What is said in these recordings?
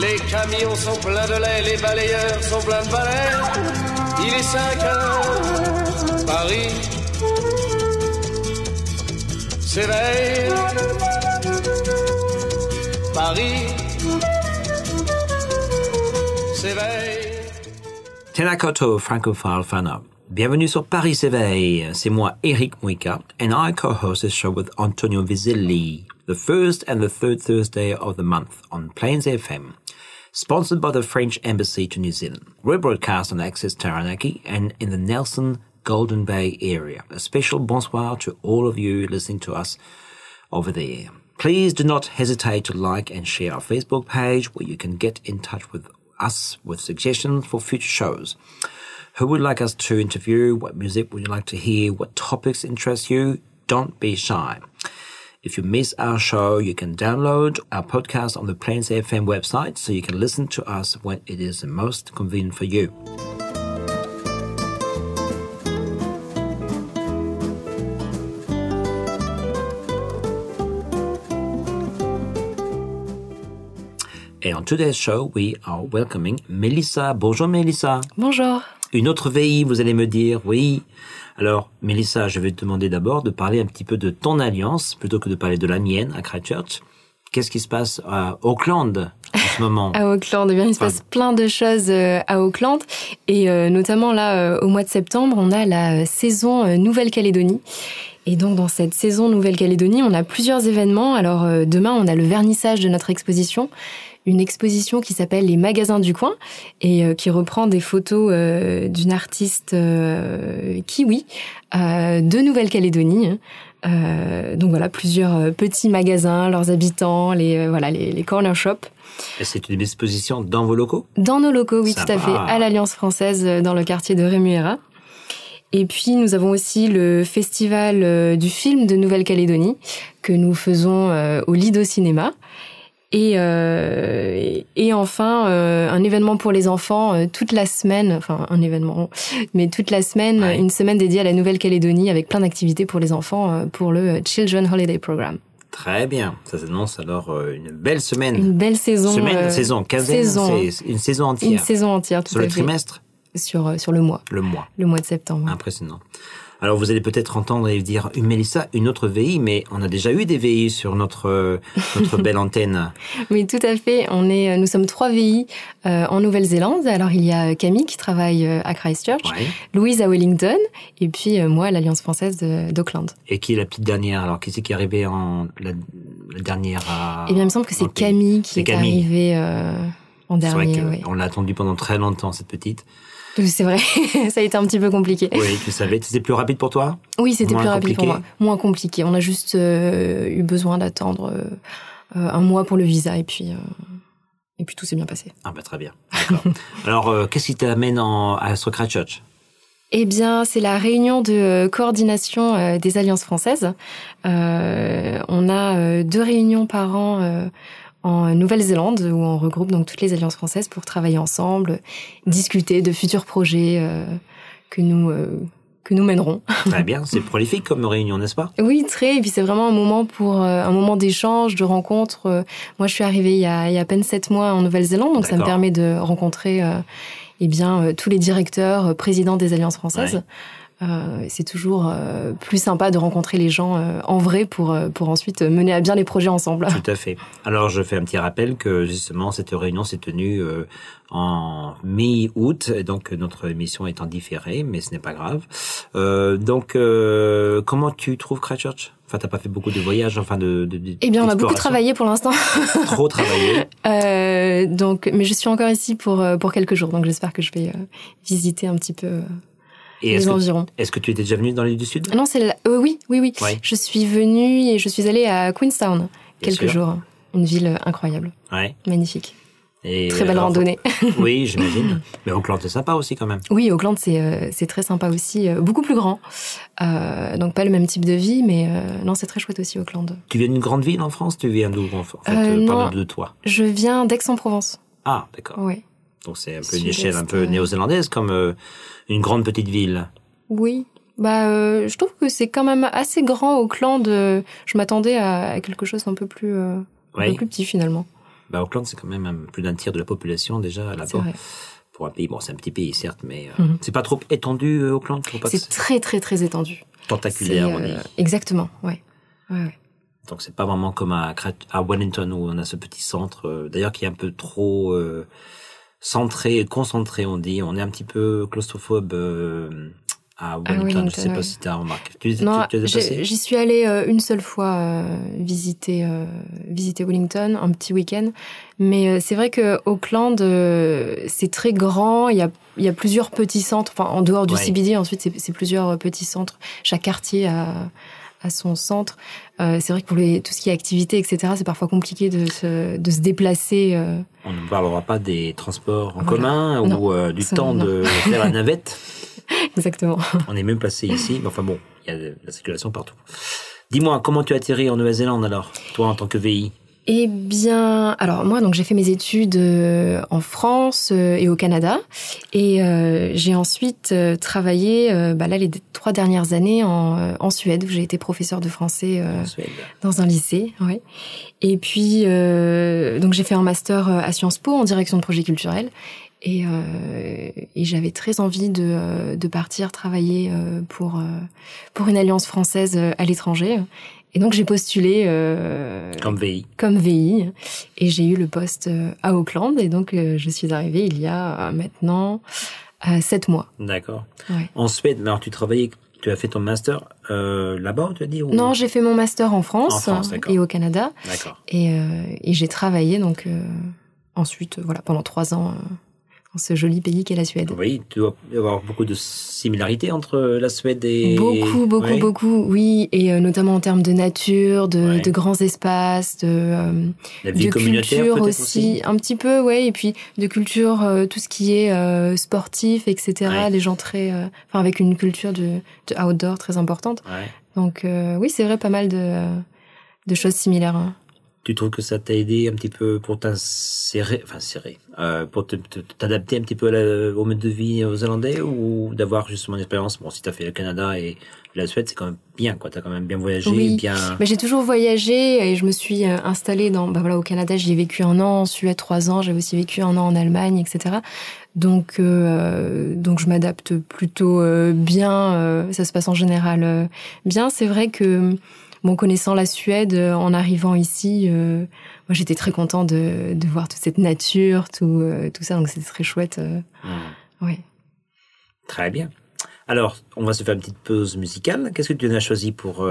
Les camions sont pleins de lait, les balayeurs sont pleins de balais. Il est 5 heures, Paris s'éveille. Paris s'éveille. Tenakoto Francophile Fana. Bienvenue sur Paris s'éveille. C'est moi, Eric Muika, and I co-host this show with Antonio Vizilli, the first and the third Thursday of the month on Plains FM. Sponsored by the French Embassy to New Zealand. We're broadcast on Access Taranaki and in the Nelson Golden Bay area. A special bonsoir to all of you listening to us over there. Please do not hesitate to like and share our Facebook page where you can get in touch with us with suggestions for future shows. Who would like us to interview? What music would you like to hear? What topics interest you? Don't be shy. If you miss our show, you can download our podcast on the Plains FM website so you can listen to us when it is the most convenient for you. And on today's show, we are welcoming Melissa. Bonjour Melissa. Bonjour. Une autre VI, vous allez me dire, oui. Alors, Mélissa, je vais te demander d'abord de parler un petit peu de ton alliance, plutôt que de parler de la mienne à Christchurch. Qu'est-ce qui se passe à Auckland? En ce moment À Auckland, eh bien, il se passe plein de choses euh, à Auckland. Et euh, notamment là, euh, au mois de septembre, on a la saison Nouvelle-Calédonie. Et donc, dans cette saison Nouvelle-Calédonie, on a plusieurs événements. Alors, demain, on a le vernissage de notre exposition une exposition qui s'appelle Les magasins du coin et qui reprend des photos d'une artiste kiwi de Nouvelle-Calédonie. Donc voilà, plusieurs petits magasins, leurs habitants, les voilà les, les corner shops. Et c'est une exposition dans vos locaux? Dans nos locaux, oui, Ça tout à fait, à l'Alliance française euh, dans le quartier de Rémuera. Et puis nous avons aussi le festival euh, du film de Nouvelle-Calédonie que nous faisons euh, au Lido Cinéma. Et, euh, et- enfin, euh, un événement pour les enfants euh, toute la semaine, enfin un événement, mais toute la semaine, Ouais. une semaine dédiée à la Nouvelle-Calédonie avec plein d'activités pour les enfants pour le Children Holiday Program. Très bien. Ça s'annonce alors euh, une belle semaine. Une belle saison. semaine, euh, saison, quinzaine, saison. une saison Une entière. saison entière, tout Sur à le fait. trimestre, Sur, euh, sur le mois, le mois. le mois de septembre. Impressionnant. Alors vous allez peut-être entendre et dire une Mélissa, une autre VI, mais on a déjà eu des VI sur notre euh, notre belle antenne. Oui, tout à fait. On est, euh, nous sommes trois VI euh, en Nouvelle-Zélande. Alors il y a Camille qui travaille à Christchurch, Ouais. Louise à Wellington, et puis euh, moi à l'Alliance française d'Auckland. Et qui est la petite dernière? Alors qui c'est qui est arrivé en la, la dernière à Eh bien il me semble que c'est Camille qui est Camille. arrivée euh, en C'est vrai dernier. que oui. on l'a attendu pendant très longtemps cette petite. C'est vrai, ça a été un petit peu compliqué. Oui, tu savais. C'était plus rapide pour toi? Oui, c'était plus rapide pour moi. Moins compliqué. On a juste euh, eu besoin d'attendre euh, euh, un mois pour le visa et puis euh, et puis tout s'est bien passé. Ah bah très bien. Alors qu'est-ce qui t'amène à sur Christchurch Eh bien, c'est la réunion de coordination des alliances françaises. On a deux réunions par an en Nouvelle-Zélande où on regroupe donc toutes les alliances françaises pour travailler ensemble, discuter de futurs projets euh, que nous euh, que nous mènerons. Très bien. C'est prolifique comme réunion, n'est-ce pas? Oui, très. Et puis c'est vraiment un moment pour euh, un moment d'échange, de rencontre. Euh, Moi, je suis arrivée il y a, il y a à peine sept mois en Nouvelle-Zélande, donc ça me permet de rencontrer euh, eh bien tous les directeurs, présidents des alliances françaises. Ouais. Euh, c'est toujours euh, plus sympa de rencontrer les gens euh, en vrai pour pour ensuite mener à bien les projets ensemble. Tout à fait. Alors, je fais un petit rappel que justement cette réunion s'est tenue euh, en mi-août, donc notre émission est en différé, mais ce n'est pas grave. Euh, donc, euh, comment tu trouves Christchurch? Enfin, t'as pas fait beaucoup de voyages, enfin de. de, de- Eh bien, on a beaucoup travaillé pour l'instant. Trop travaillé. Euh, donc, mais je suis encore ici pour pour quelques jours, donc j'espère que je vais euh, visiter un petit peu euh, Et les est-ce que, environs. est-ce que tu étais déjà venu dans l'île du Sud? Non, c'est la- euh, oui, oui, oui. Je suis venue et je suis allée à Queenstown Bien quelques sûr. jours. une ville incroyable, Ouais. magnifique. Et Très belle randonnée. Oui, j'imagine. Mais Auckland, c'est sympa aussi quand même. Oui, Auckland, c'est euh, c'est très sympa aussi, euh, beaucoup plus grand. Euh, donc pas le même type de vie, mais non, c'est très chouette aussi Auckland. Tu viens d'une grande ville en France? Tu viens d'où en fait non. De toi. Je viens d'Aix-en-Provence. Ah, d'accord. Ouais. Donc c'est un peu une échelle un peu néo-zélandaise, comme euh, une grande petite ville. Oui. Bah, euh, je trouve que c'est quand même assez grand Auckland. euh, je m'attendais à, à quelque chose d'un peu plus, euh, un Oui. peu plus petit finalement. Bah, Auckland, c'est quand même un- plus d'un tiers de la population déjà là-bas. Pour un pays, bon, c'est un petit pays certes, mais Mhm. c'est pas trop étendu Auckland. C'est très très très étendu. tentaculaire, on dit. exactement. Ouais. Ouais, ouais. Donc c'est pas vraiment comme à, Wellington où on a ce petit centre, d'ailleurs qui est un peu trop centré, concentré, on dit. On est un petit peu claustrophobe euh, à Wellington. Wellington, je sais pas si tu as remarqué. Tu, Non, j'y suis allée euh, une seule fois euh, visiter visiter Wellington, un petit week-end. Mais c'est vrai que Auckland, c'est très grand. Il y a il y a plusieurs petits centres. Enfin, en dehors du Ouais. CBD, ensuite c'est plusieurs petits centres. Chaque quartier a a son centre. Euh, c'est vrai que pour les, tout ce qui est activité, etc., c'est parfois compliqué de se, de se déplacer. euh. On ne parlera pas des transports en Voilà. commun Non. ou euh, du Ça, temps non. de faire la navette. Exactement. On est même placé ici, mais enfin bon, il y a de la circulation partout. Dis-moi, comment tu as atterri en Nouvelle-Zélande alors, toi en tant que VI Eh bien, alors moi, donc j'ai fait mes études euh, en France euh, et au Canada, et euh, j'ai ensuite euh, travaillé, euh, bah là, les trois dernières années en, en Suède, où j'ai été professeur de français euh, dans un lycée, ouais. Et puis, euh, donc j'ai fait un master à Sciences Po en direction de projet culturel. Et, euh, et j'avais très envie de, de partir travailler pour, pour une alliance française à l'étranger. Et donc j'ai postulé euh, Comme VI. comme VI et j'ai eu le poste euh, à Auckland. Et donc euh, je suis arrivée il y a maintenant sept mois. D'accord. Ouais. En Suède, mais alors tu travaillais, tu as fait ton master là-bas, tu as dit ou... Non, j'ai fait mon master en France, En France, et au Canada. D'accord. Et, et j'ai travaillé donc ensuite, voilà, pendant trois ans dans ce joli pays qu'est la Suède. Oui, tu dois y avoir beaucoup de similarités entre la Suède et... Beaucoup, beaucoup, Ouais. beaucoup, oui, et euh, notamment en termes de nature, de, Ouais. de grands espaces, de, euh, La vie de communautaire culture aussi, un petit peu, ouais, et puis de culture, euh, tout ce qui est sportif, etc. Ouais. Les gens très, enfin avec une culture de, de outdoor très importante. Donc oui, c'est vrai, pas mal de, de choses similaires. hein. Tu trouves que ça t'a aidé un petit peu pour t'insérer, enfin serrer, euh, pour te- te- t'adapter un petit peu la- au mode de vie néo-zélandais ou d'avoir justement une expérience? Bon, si t'as fait le Canada et la Suède, c'est quand même bien, quoi. T'as quand même bien voyagé, Oui. bien. Bah, j'ai toujours voyagé et je me suis euh, installée dans, bah voilà, au Canada, j'y ai vécu un an, en Suède trois ans, j'avais aussi vécu un an en Allemagne, etc. Donc, euh, donc je m'adapte plutôt euh, bien. ça se passe en général bien. C'est vrai que, bon, connaissant la Suède, euh, en arrivant ici, euh, moi j'étais très content de, de voir toute cette nature, tout, euh, tout ça. Donc c'était très chouette. euh, Hmm. ouais. Très bien. Alors, on va se faire une petite pause musicale. Qu'est-ce que tu as choisi pour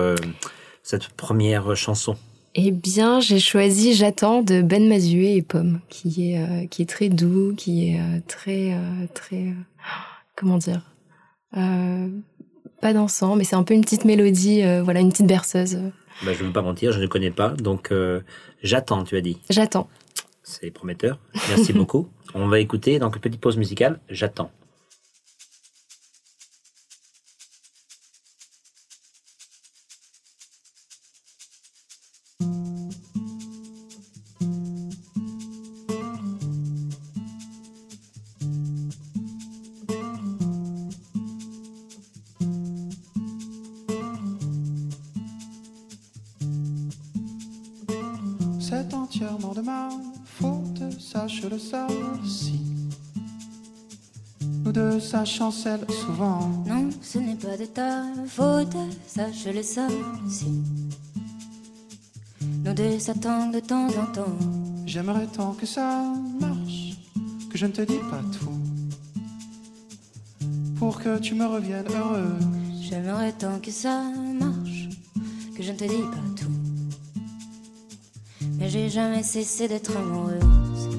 cette première chanson? Eh bien, j'ai choisi J'attends de Ben Mazué et Pomme, qui est qui est très doux, qui est très très comment dire, pas dansant, mais c'est un peu une petite mélodie, euh, voilà, une petite berceuse. bah, Je ne veux pas mentir, je ne connais pas. Donc, euh, j'attends, tu as dit. J'attends. C'est prometteur. Merci beaucoup. On va écouter, donc, une petite pause musicale. J'attends. Entièrement de ma faute, sache-le ça si. Nous deux, ça chancelle souvent. Non, ce n'est pas de ta faute, sache le ça si. Nos deux s'attendent de temps en temps. J'aimerais tant que ça marche, que je ne te dis pas tout. Pour que tu me reviennes heureuse. J'aimerais tant que ça marche, que je ne te dis pas tout. Mais j'ai jamais cessé d'être amoureuse.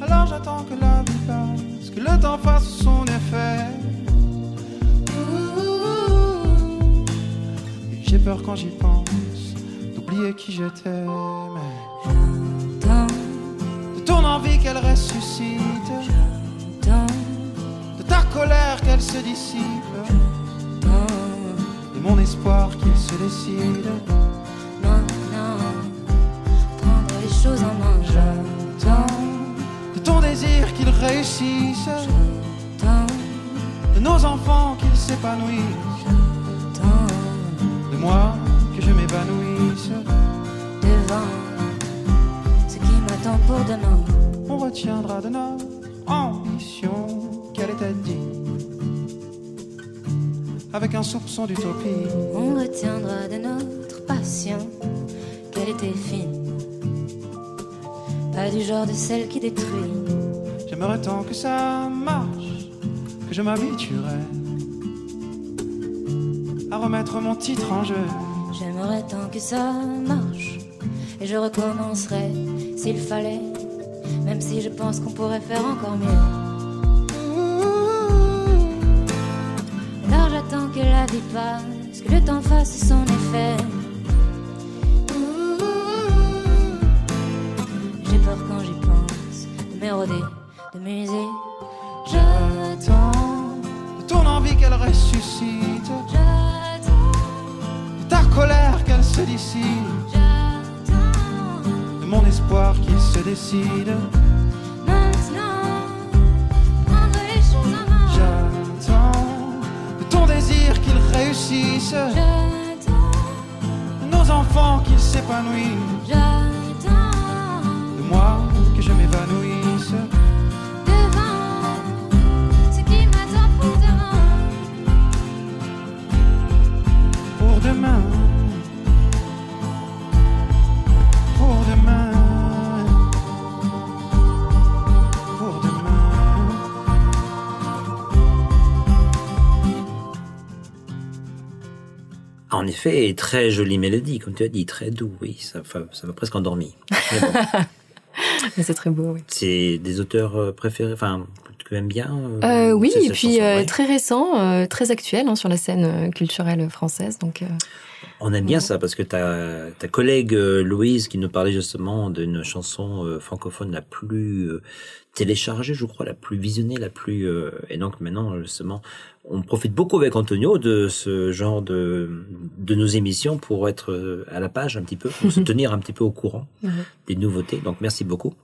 Alors j'attends que la vie passe, que le temps fasse son effet. Et J'ai peur quand j'y pense, oublié qui j'étais. J'entends, de ton envie qu'elle ressuscite, j'entends, de ta colère qu'elle se dissipe, mon espoir qu'il se décide. Maintenant, prendre les choses en main. J'entends, De ton désir qu'il réussisse, j'entends, de nos enfants qu'ils s'épanouissent, j'entends. de moi que je m'évanouisse. devant ce qui m'attend pour demain. On retiendra de notre ambition qu'elle était digne, avec un soupçon d'utopie. On retiendra de notre passion qu'elle était fine, pas du genre de celle qui détruit. J'aimerais tant que ça marche, que je m'habituerais à remettre mon titre en jeu. J'aimerais tant que ça marche et je recommencerai s'il fallait, même si je pense qu'on pourrait faire encore mieux. Que la vie passe, que le temps fasse son effet. J'ai peur quand j'y pense de m'éroder, de muser. J'attends de ton envie qu'elle ressuscite, J'attends, de ta colère qu'elle se dissipe, j'attends. de mon espoir qu'il se décide. En effet, très jolie mélodie, comme tu as dit, très doux, oui, ça, ça m'a presque endormi. Mais bon, Mais c'est très beau, oui. c'est des auteurs euh, préférés, enfin, que tu aimes bien euh, Euh, oui, et puis chanson, euh, ouais. très récent, très actuel hein, sur la scène culturelle française. Donc, On aime bien ça parce que ta, ta collègue Louise qui nous parlait justement d'une chanson francophone la plus téléchargée, je crois, la plus visionnée, la plus et donc maintenant justement on profite beaucoup avec Antonio de ce genre de de nos émissions pour être euh, à la page un petit peu, pour se tenir un petit peu au courant Mhm. des nouveautés. Donc merci beaucoup.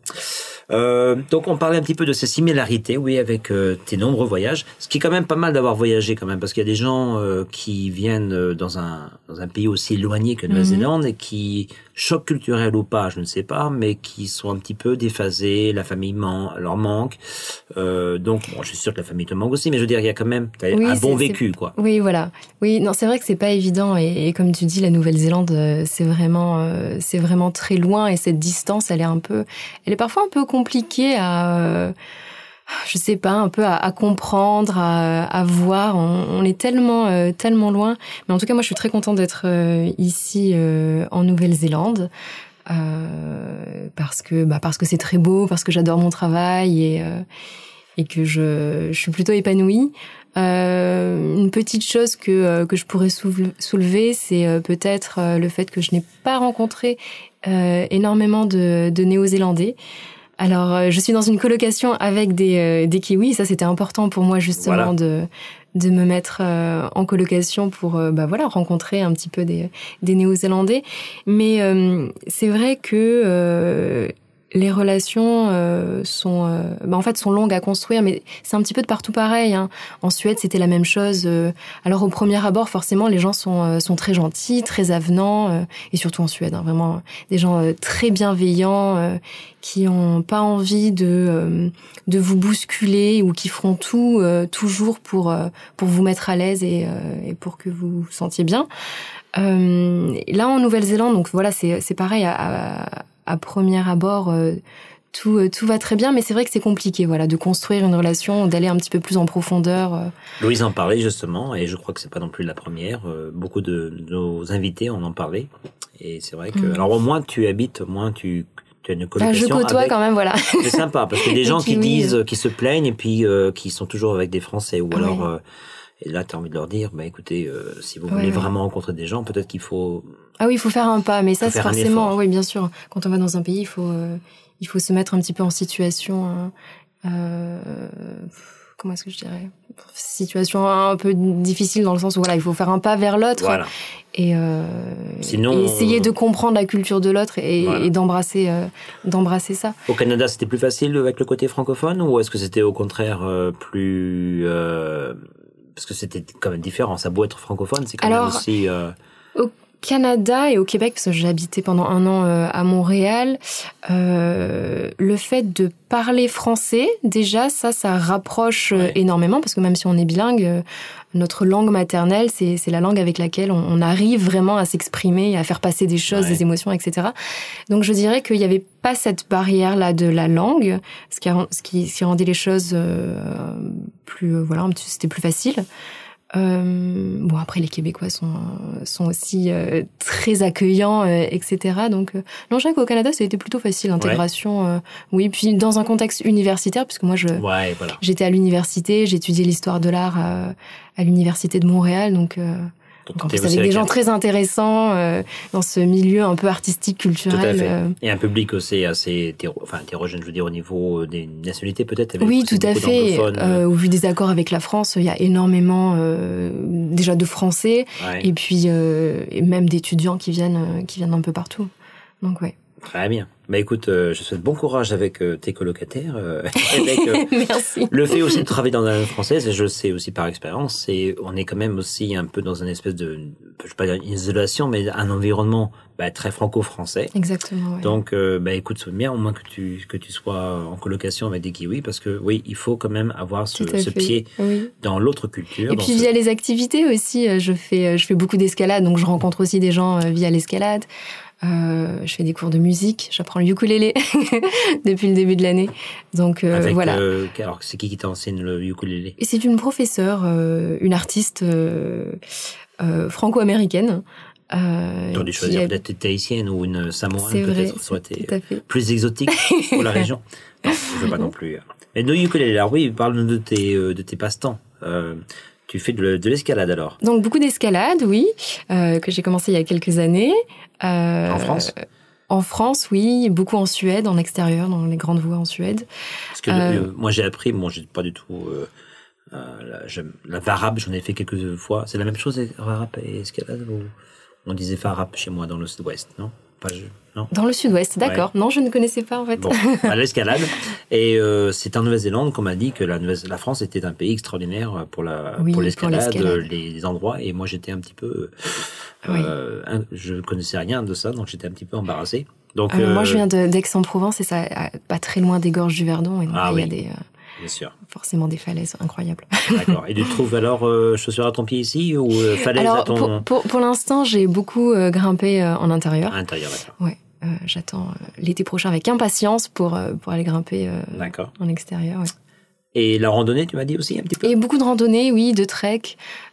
Euh, donc on parlait un petit peu de ces similarités, oui, avec euh, tes nombreux voyages. Ce qui est quand même pas mal d'avoir voyagé quand même, parce qu'il y a des gens euh, qui viennent dans un dans un pays aussi éloigné que Nouvelle-Zélande et qui choc culturel ou pas, je ne sais pas, mais qui sont un petit peu déphasés. La famille man- leur manque. Euh, donc bon, je suis sûr que la famille te manque aussi, mais je veux dire, il y a quand même Oui, un bon vécu, quoi. Oui, voilà. Oui, non, c'est vrai que c'est pas évident et, et comme tu dis, la Nouvelle-Zélande, euh, c'est vraiment, euh, c'est vraiment très loin et cette distance, elle est un peu, elle est parfois un peu compliquée à, euh, je sais pas, un peu à, à comprendre, à, à voir. On, on est tellement, euh, tellement loin. Mais en tout cas, moi, je suis très contente d'être euh, ici euh, en Nouvelle-Zélande. Euh, parce que bah parce que c'est très beau, parce que j'adore mon travail et euh, et que je, je suis plutôt épanouie. Euh, une petite chose que, que je pourrais soulever, c'est peut-être le fait que je n'ai pas rencontré énormément de, de Néo-Zélandais. Alors, euh, je suis dans une colocation avec des, euh, des Kiwis. Ça, c'était important pour moi justement Voilà. de, de me mettre euh, en colocation pour euh, bah, voilà, rencontrer un petit peu des, des Néo-Zélandais. Mais euh, c'est vrai que euh, les relations euh, sont, euh, bah, en fait, sont longues à construire, mais c'est un petit peu de partout pareil. Hein. En Suède, c'était la même chose. euh. Alors, au premier abord, forcément, les gens sont, euh, sont très gentils, très avenants, euh, et surtout en Suède, hein, vraiment des gens très bienveillants, qui ont pas envie de de vous bousculer ou qui feront tout toujours pour pour vous mettre à l'aise et, et pour que vous vous sentiez bien. Euh, là, en Nouvelle-Zélande, donc voilà, c'est c'est pareil à, à, à premier abord. euh, tout, euh, tout va très bien, mais c'est vrai que c'est compliqué, voilà, de construire une relation, d'aller un petit peu plus en profondeur. euh. Louise en parlait justement, et je crois que c'est pas non plus la première. Beaucoup de nos invités en ont parlé, et c'est vrai que. Mhm. Alors au moins tu habites, au moins tu tu as une colocation. je côtoie avec- quand même, voilà. C'est sympa parce que des gens qui disent, qui se plaignent et puis euh, qui sont toujours avec des Français ou Ouais. alors euh, Et là, tu as envie de leur dire, bah écoutez, euh, si vous Ouais, voulez ouais. vraiment rencontrer des gens, peut-être qu'il faut... Ah oui, il faut faire un pas, mais ça c'est forcément, oui, bien sûr. Quand on va dans un pays, il faut, euh, il faut se mettre un petit peu en situation. hein, euh, comment est-ce que je dirais? Situation un peu difficile dans le sens où voilà, il faut faire un pas vers l'autre Voilà. et, euh, Sinon, et essayer de comprendre la culture de l'autre et, Voilà. et d'embrasser, euh, d'embrasser ça. Au Canada, c'était plus facile avec le côté francophone ou est-ce que c'était au contraire euh, plus... euh, parce que c'était quand même différent. Ça a beau être francophone, c'est quand même Alors, aussi... euh, Canada et au Québec, parce que j'ai habité pendant un an euh, à Montréal, euh, le fait de parler français, déjà, ça, ça rapproche euh, Ouais. énormément, parce que même si on est bilingue, euh, notre langue maternelle, c'est c'est la langue avec laquelle on, on arrive vraiment à s'exprimer, à faire passer des choses, Ouais. des émotions, etc. Donc je dirais qu'il n'y avait pas cette barrière-là de la langue, ce qui, ce qui, ce qui rendait les choses euh, plus, voilà, c'était plus facile. Euh, bon après les Québécois sont sont aussi euh, très accueillants euh, etc donc euh, non je dirais qu'au Canada ça a été plutôt facile l'intégration euh, oui puis dans un contexte universitaire puisque moi je Ouais, voilà. j'étais à l'université étudié l'histoire de l'art à, à l'université de Montréal. Donc euh, Donc, aussi avec des gens très intéressants euh, dans ce milieu un peu artistique Tout à culturel fait. euh, Et un public aussi assez hétéro, enfin, hétérogène, je veux dire, au niveau euh, des nationalités peut-être. Oui, tout à fait. Euh, au vu des accords avec la France, il y a énormément déjà de Français ouais. et puis et même d'étudiants qui viennent qui viennent un peu partout. Donc ouais. Très bien. Bah écoute, euh, je souhaite bon courage avec euh, tes colocataires. euh, avec, euh, Merci. le fait aussi de travailler dans la langue française, et je le sais aussi par expérience, c'est on est quand même aussi un peu dans une espèce de, je vais pas dire une isolation, mais un environnement bah, très franco-français. Exactement. ouais. Donc, euh, bah écoute, c'est bien au moins que tu que tu sois en colocation avec des kiwis, parce que oui, il faut quand même avoir ce, ce pied Oui. dans l'autre culture. Et puis ce- via les activités aussi, euh, je fais je fais beaucoup d'escalade, donc je rencontre aussi des gens via l'escalade. Euh, je fais des cours de musique, j'apprends le ukulélé depuis le début de l'année. Donc euh, avec, voilà. euh, alors c'est qui qui t'enseigne le ukulélé? C'est une professeure, euh, une artiste franco-américaine. Euh, Tu aurais dû choisir a- peut-être une tahitienne ou une samoane peut-être, ça aurait été plus exotique pour la région. Non, je veux pas non plus. Mais le ukulélé, alors oui, parle-nous de tes, de tes passe-temps. Euh, tu fais de, de l'escalade alors Donc beaucoup d'escalade, oui, euh, que j'ai commencé il y a quelques années. Euh, En France? En France, oui, beaucoup en Suède, en extérieur, dans les grandes voies en Suède. Parce que Euh, moi j'ai appris, bon, j'ai pas du tout. La, la varap, j'en ai fait quelques fois. C'est la même chose, varap et escalade ou On disait varap chez moi dans le sud-ouest, non? Pas je, non Dans le sud-ouest, d'accord. Non, je ne connaissais pas en fait. Bon, à l'escalade. Et euh, c'est en Nouvelle-Zélande qu'on m'a dit que la, France était un pays extraordinaire pour la Oui, pour pour l'escalade, euh, les, les endroits. Et moi, j'étais un petit peu, euh, un- je connaissais rien de ça, donc j'étais un petit peu embarrassé. Donc, Euh, Moi, euh, je viens d'Aix-en-Provence et ça, pas très loin des gorges du Verdon. Et donc, Ah il y a oui. des, euh, bien sûr. forcément des falaises incroyables. D'accord. Et tu trouves alors euh, chaussures à ton pied ici ou euh, falaise Alors, à ton pour, pour, pour l'instant, j'ai beaucoup euh, grimpé euh, en intérieur. à l'intérieur D'accord. Ouais. Euh, J'attends euh, l'été prochain avec impatience pour, euh, pour aller grimper en extérieur. ouais. Et la randonnée, tu m'as dit aussi un petit peu. Et beaucoup de randonnées, oui, de trek.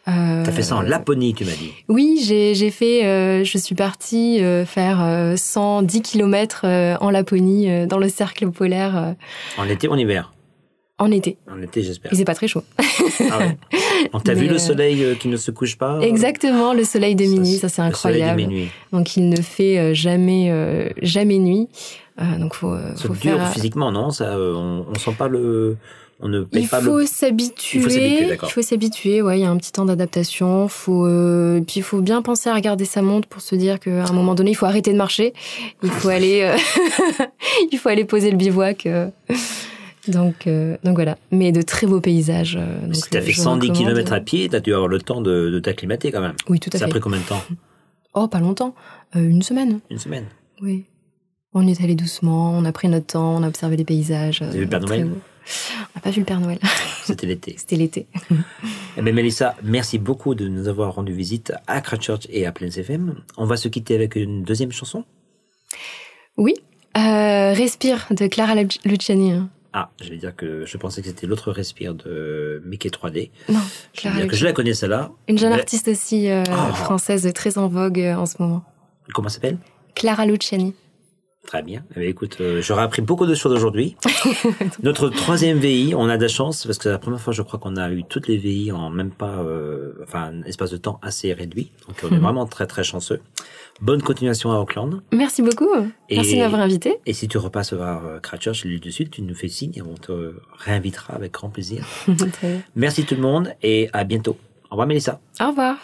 Euh, T'as fait ça en Laponie, tu m'as dit. Oui, j'ai fait. euh, je suis partie euh, faire euh, 110 km en Laponie, dans le cercle polaire, En été ou en hiver en été. En été, j'espère. Et c'est pas très chaud. Ah ouais. T'as Mais, vu le euh, soleil euh, qui ne se couche pas Exactement, le soleil de minuit, ça c'est Le soleil de incroyable. minuit. Donc il ne fait euh, jamais euh, jamais nuit. Euh, donc faut, euh, C'est faut dur faire. physiquement, non? Ça, euh, on, on sent pas le, on ne Il pas faut le. s'habituer. Il faut s'habituer. Il faut s'habituer. Ouais, il y a un petit temps d'adaptation. Faut euh, puis il faut bien penser à regarder sa montre pour se dire qu'à un moment donné, il faut arrêter de marcher. Il faut aller, euh, il faut aller poser le bivouac. euh. Donc euh, donc voilà. Mais de très beaux paysages. euh, donc, Si t'as euh, fait je 110 recommande. km à pied, t'as dû avoir le temps de, de t'acclimater quand même. Oui, tout à Ça a fait. pris combien de temps? Oh, pas longtemps. Euh, une semaine. Une semaine. Oui. On est allé doucement. On a pris notre temps. On a observé les paysages. avez vu le Père Noël? On n'a pas vu le Père Noël. C'était l'été. C'était l'été. Eh bien, Mélissa, merci beaucoup de nous avoir rendu visite à Christchurch et à Plains FM. On va se quitter avec une deuxième chanson? Oui. Respire de Clara Luc- Luciani. Ah, je vais dire que je pensais que c'était l'autre respire de Mickey 3D. Non, Je Clara dire que je la connais celle-là. Une jeune Mais- artiste aussi euh, Oh. française très en vogue euh, en ce moment. Comment s'appelle? Clara Luciani. Très bien. Eh bien écoute, euh, j'aurais appris beaucoup de choses aujourd'hui. Notre troisième VI, on a de la chance parce que c'est la première fois, je crois qu'on a eu toutes les VI en même pas, euh, enfin, un espace de temps assez réduit. Donc, on est vraiment très, très chanceux. Bonne continuation à Auckland. Merci beaucoup. Merci de m'avoir invité. Et si tu repasses voir Cratchurch, l'île du Sud, tu nous fais signe et on te réinvitera avec grand plaisir. Merci tout le monde et à bientôt. Au revoir, Mélissa. Au revoir.